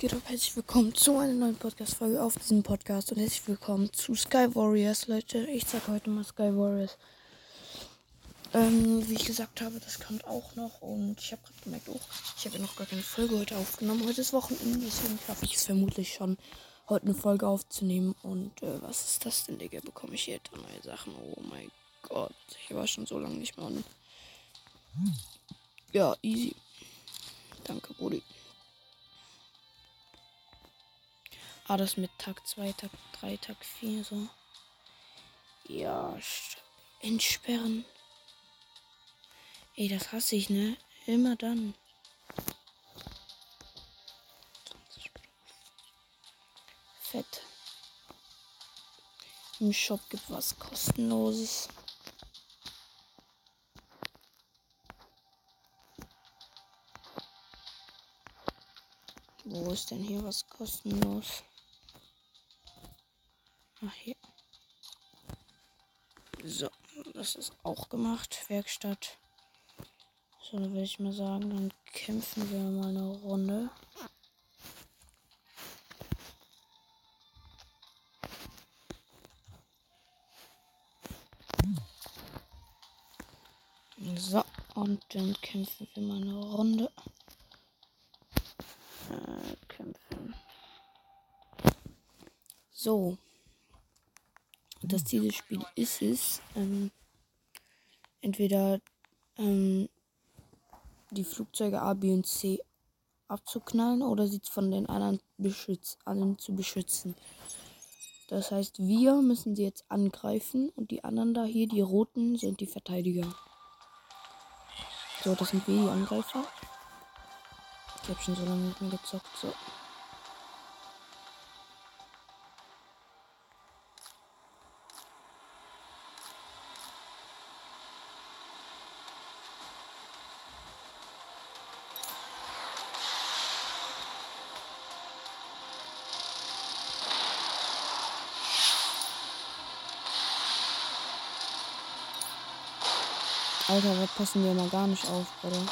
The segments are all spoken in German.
geht ab? Herzlich willkommen zu einer neuen Podcast-Folge auf diesem Podcast und herzlich willkommen zu Sky Warriors, Leute. Ich sag heute mal Sky Warriors. Ähm, wie ich gesagt habe, das kommt auch noch und ich habe gerade gemerkt, oh, ich habe ja noch gar keine Folge heute aufgenommen. Heute ist Wochenende, deswegen schaffe ich es vermutlich schon, heute eine Folge aufzunehmen. Und äh, was ist das denn, Digga? Bekomme ich hier neue Sachen? Oh mein Gott, ich war schon so lange nicht mehr an. Ja, easy. Danke, Brudi. Ah, das mit Tag 2, Tag 3, Tag 4, so. Ja, entsperren. Ey, das hasse ich, ne? Immer dann. Fett. Im Shop gibt was kostenloses. Wo ist denn hier was kostenlos? Ach, hier. So, das ist auch gemacht. Werkstatt. So, dann würde ich mal sagen, dann kämpfen wir mal eine Runde. So, und dann kämpfen wir mal eine Runde. Äh, kämpfen. So. Das Ziel des Spiels ist es, ähm, entweder ähm, die Flugzeuge A, B und C abzuknallen oder sie von den anderen beschütz allen zu beschützen. Das heißt, wir müssen sie jetzt angreifen und die anderen da hier, die roten, sind die Verteidiger. So, das sind wir, die Angreifer. Ich habe schon so lange nicht mehr gezockt. So. Alter, da passen wir mal gar nicht auf, Bruder.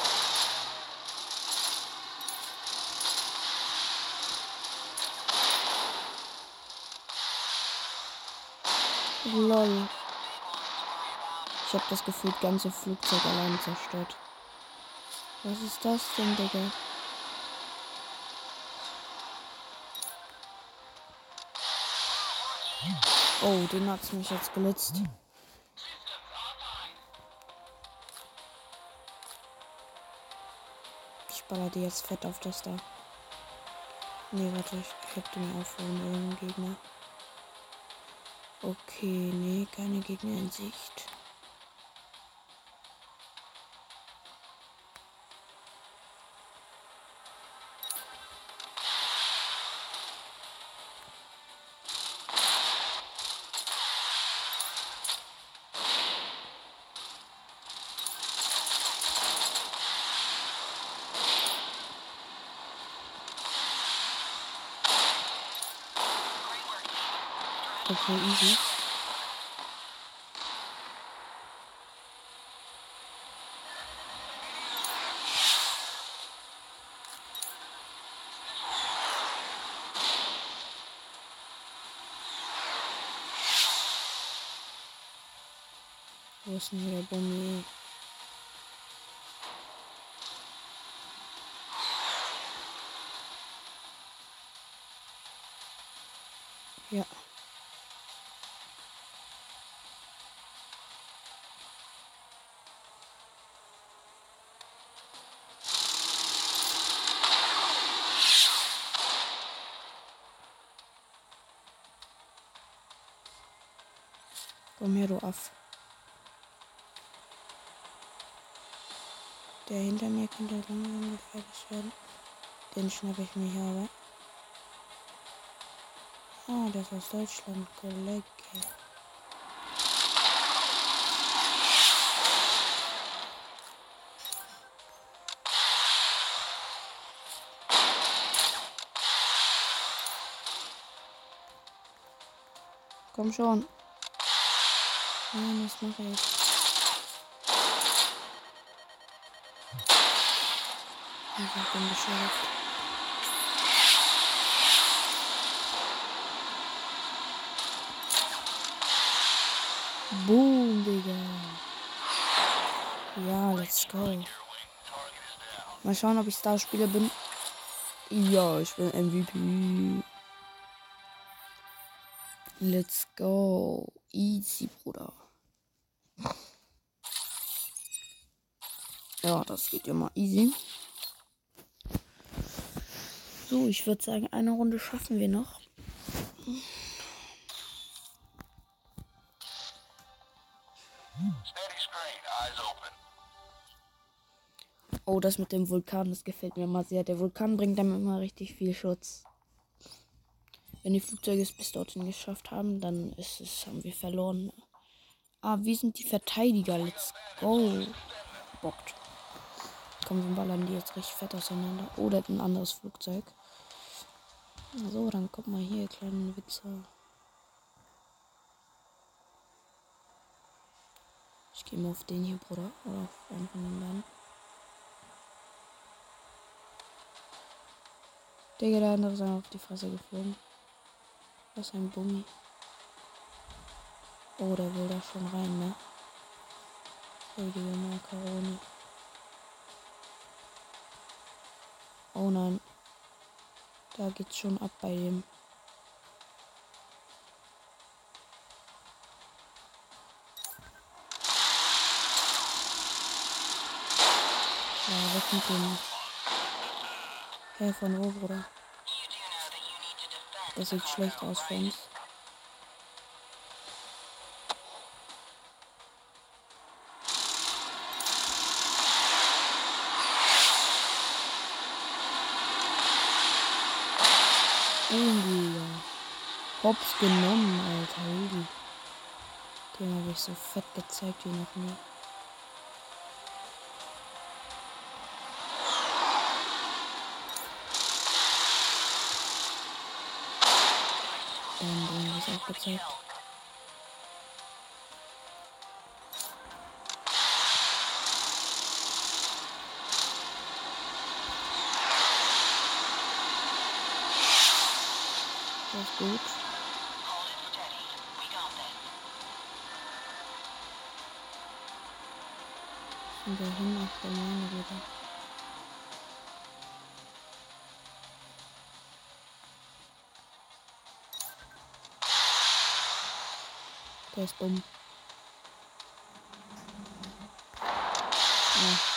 Lol. Ich habe das Gefühl, ganze Flugzeug allein zerstört. Was ist das denn, Digga? Oh, den hat's mich jetzt gelitzt. Baller die jetzt fett auf das da. Nee, warte, ich hab den aufholen, irgendeinen Gegner. Okay, nee, keine Gegner in Sicht. Okay, easy. Wo ist denn hier der Komm her, du Aff. Der hinter mir könnte langsam gefährlich werden. Den schnappe ich mir hier aber. Ah, das ist aus Deutschland, Kollege. Komm schon. Nein, das mache ich. Ja, ich bin bescheuert. Boom, Digga. Ja, let's go. Mal schauen, ob ich Starspieler bin. Ja, ich bin MVP. Let's go. Easy, Bruder. Ja, das geht ja mal easy. So, ich würde sagen, eine Runde schaffen wir noch. Oh, das mit dem Vulkan, das gefällt mir immer sehr. Der Vulkan bringt dann immer richtig viel Schutz. Wenn die Flugzeuge es bis dorthin geschafft haben, dann ist es, haben wir verloren. Ah, wir sind die Verteidiger. Let's go. Bockt. Komm, wir ballern die jetzt richtig fett auseinander. Oder oh, ein anderes Flugzeug. So, dann guck mal hier, kleinen Witzer. Ich gehe mal auf den hier, Bruder. Oder auf einen von den beiden. Digga, der andere ist auf die Fresse geflogen. Ist ein Bummi. Oh, der will da schon rein, ne? Heilige Makaroni. Oh nein. Da geht's schon ab bei dem. Ja, weg mit dem. Hey, von wo, Bruder? Das sieht schlecht aus für uns. Irgendwie, Hops genommen, Alter. Irgendwie. Den habe ich so fett gezeigt wie noch nie. gezeigt. Das ist gut. Und dahin auf der Mine wieder. Der ist dumm. Ja.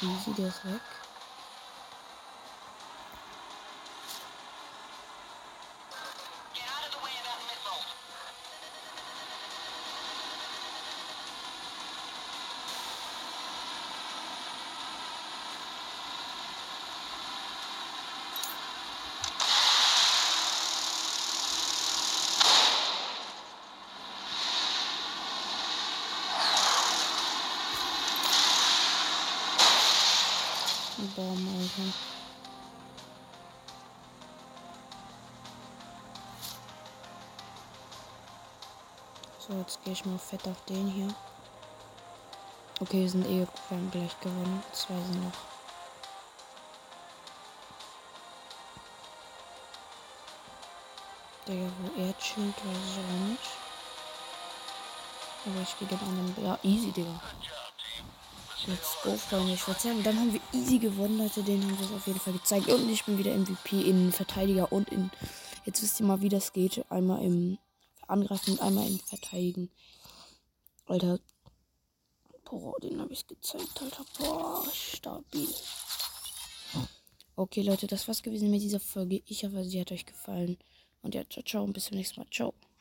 Easy, der ist weg. Baum, Alter. So, jetzt gehe ich mal fett auf den hier. Okay, wir sind eh gleich gewonnen. Zwei sind noch. Der, wo er chillt, weiß ich auch nicht. Aber ich gehe den anderen. Ja, easy, Digga. Let's go, Freunde. Ich würde sagen, dann haben wir easy gewonnen, Leute. Den haben wir auf jeden Fall gezeigt. Und ich bin wieder MVP in Verteidiger und in. Jetzt wisst ihr mal, wie das geht. Einmal im Angreifen und einmal im Verteidigen. Alter. Boah, den habe ich gezeigt, Alter. Boah, stabil. Okay, Leute, das war's gewesen mit dieser Folge. Ich hoffe, sie hat euch gefallen. Und ja, ciao, ciao und bis zum nächsten Mal. Ciao.